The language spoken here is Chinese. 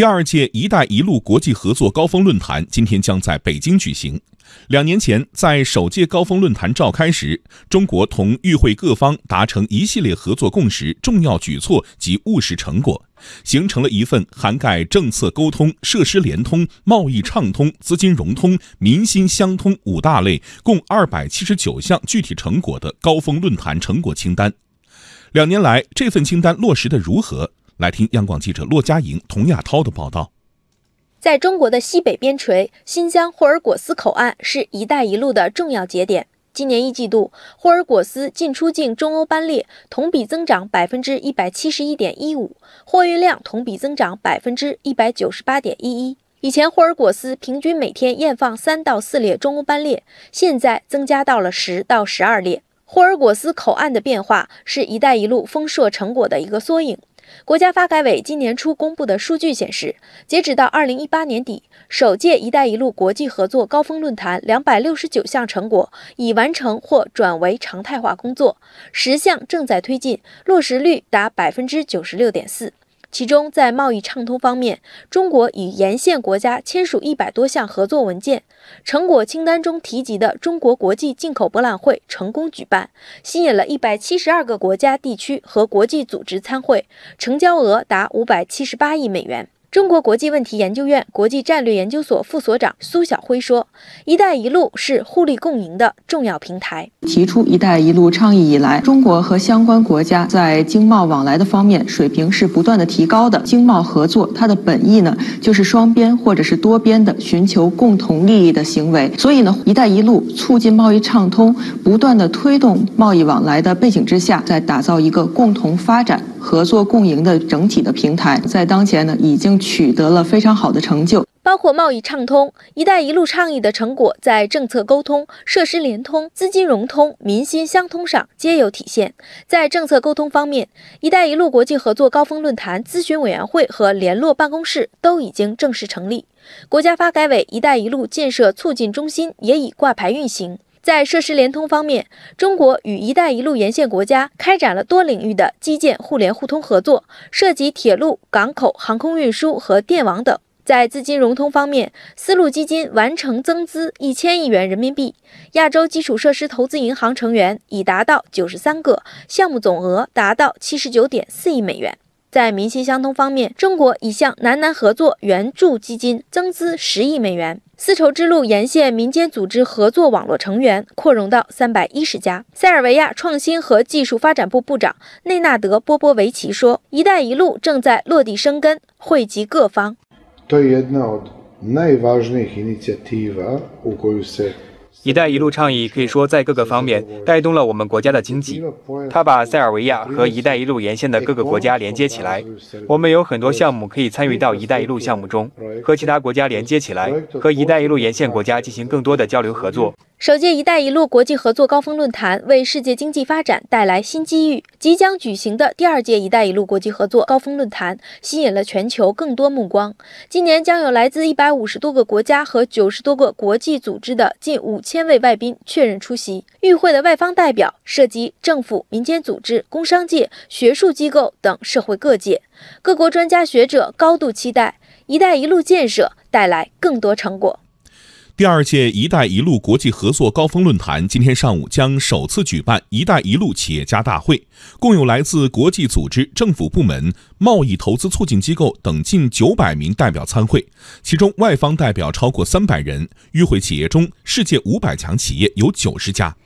第二届“一带一路”国际合作高峰论坛今天将在北京举行。两年前，在首届高峰论坛召开时，中国同与会各方达成一系列合作共识、重要举措及务实成果，形成了一份涵盖政策沟通、设施联通、贸易畅通、资金融通、民心相通五大类，共二百七十九项具体成果的高峰论坛成果清单。两年来，这份清单落实的如何？来听央广记者骆佳莹、童亚涛的报道。在中国的西北边陲，新疆霍尔果斯口岸是一带一路的重要节点。今年一季度，霍尔果斯进出境中欧班列同比增长百分之一百七十一点一五，货运量同比增长百分之一百九十八点一一。以前霍尔果斯平均每天验放三到四列中欧班列，现在增加到了十到十二列。霍尔果斯口岸的变化是一带一路丰硕成果的一个缩影。国家发改委今年初公布的数据显示，截止到二零一八年底，首届“一带一路”国际合作高峰论坛两百六十九项成果已完成或转为常态化工作，十项正在推进，落实率达百分之九十六点四。其中，在贸易畅通方面，中国与沿线国家签署一百多项合作文件。成果清单中提及的中国国际进口博览会成功举办，吸引了一百七十二个国家、地区和国际组织参会，成交额达五百七十八亿美元。中国国际问题研究院国际战略研究所副所长苏晓辉说：“一带一路是互利共赢的重要平台。提出‘一带一路’倡议以来，中国和相关国家在经贸往来的方面水平是不断的提高的。经贸合作它的本意呢，就是双边或者是多边的寻求共同利益的行为。所以呢，‘一带一路’促进贸易畅通，不断的推动贸易往来的背景之下，在打造一个共同发展。”合作共赢的整体的平台，在当前呢，已经取得了非常好的成就，包括贸易畅通、一带一路倡议的成果，在政策沟通、设施联通、资金融通、民心相通上皆有体现。在政策沟通方面，一带一路国际合作高峰论坛咨询委员会和联络办公室都已经正式成立，国家发改委一带一路建设促进中心也已挂牌运行。在设施联通方面，中国与“一带一路”沿线国家开展了多领域的基建互联互通合作，涉及铁路、港口、航空运输和电网等。在资金融通方面，丝路基金完成增资一千亿元人民币，亚洲基础设施投资银行成员已达到九十三个，项目总额达到七十九点四亿美元。在民心相通方面，中国已向南南合作援助基金增资十亿美元，丝绸之路沿线民间组织合作网络成员扩容到三百一十家。塞尔维亚创新和技术发展部部长内纳德·波波维奇说：“一带一路正在落地生根，惠及各方。”一带一路倡议可以说在各个方面带动了我们国家的经济。它把塞尔维亚和一带一路沿线的各个国家连接起来。我们有很多项目可以参与到一带一路项目中，和其他国家连接起来，和一带一路沿线国家进行更多的交流合作。首届“一带一路”国际合作高峰论坛为世界经济发展带来新机遇。即将举行的第二届“一带一路”国际合作高峰论坛吸引了全球更多目光。今年将有来自一百五十多个国家和九十多个国际组织的近五千位外宾确认出席。与会的外方代表涉及政府、民间组织、工商界、学术机构等社会各界。各国专家学者高度期待“一带一路”建设带来更多成果。第二届“一带一路”国际合作高峰论坛今天上午将首次举办“一带一路”企业家大会，共有来自国际组织、政府部门、贸易投资促进机构等近九百名代表参会，其中外方代表超过三百人。与会企业中，世界五百强企业有九十家。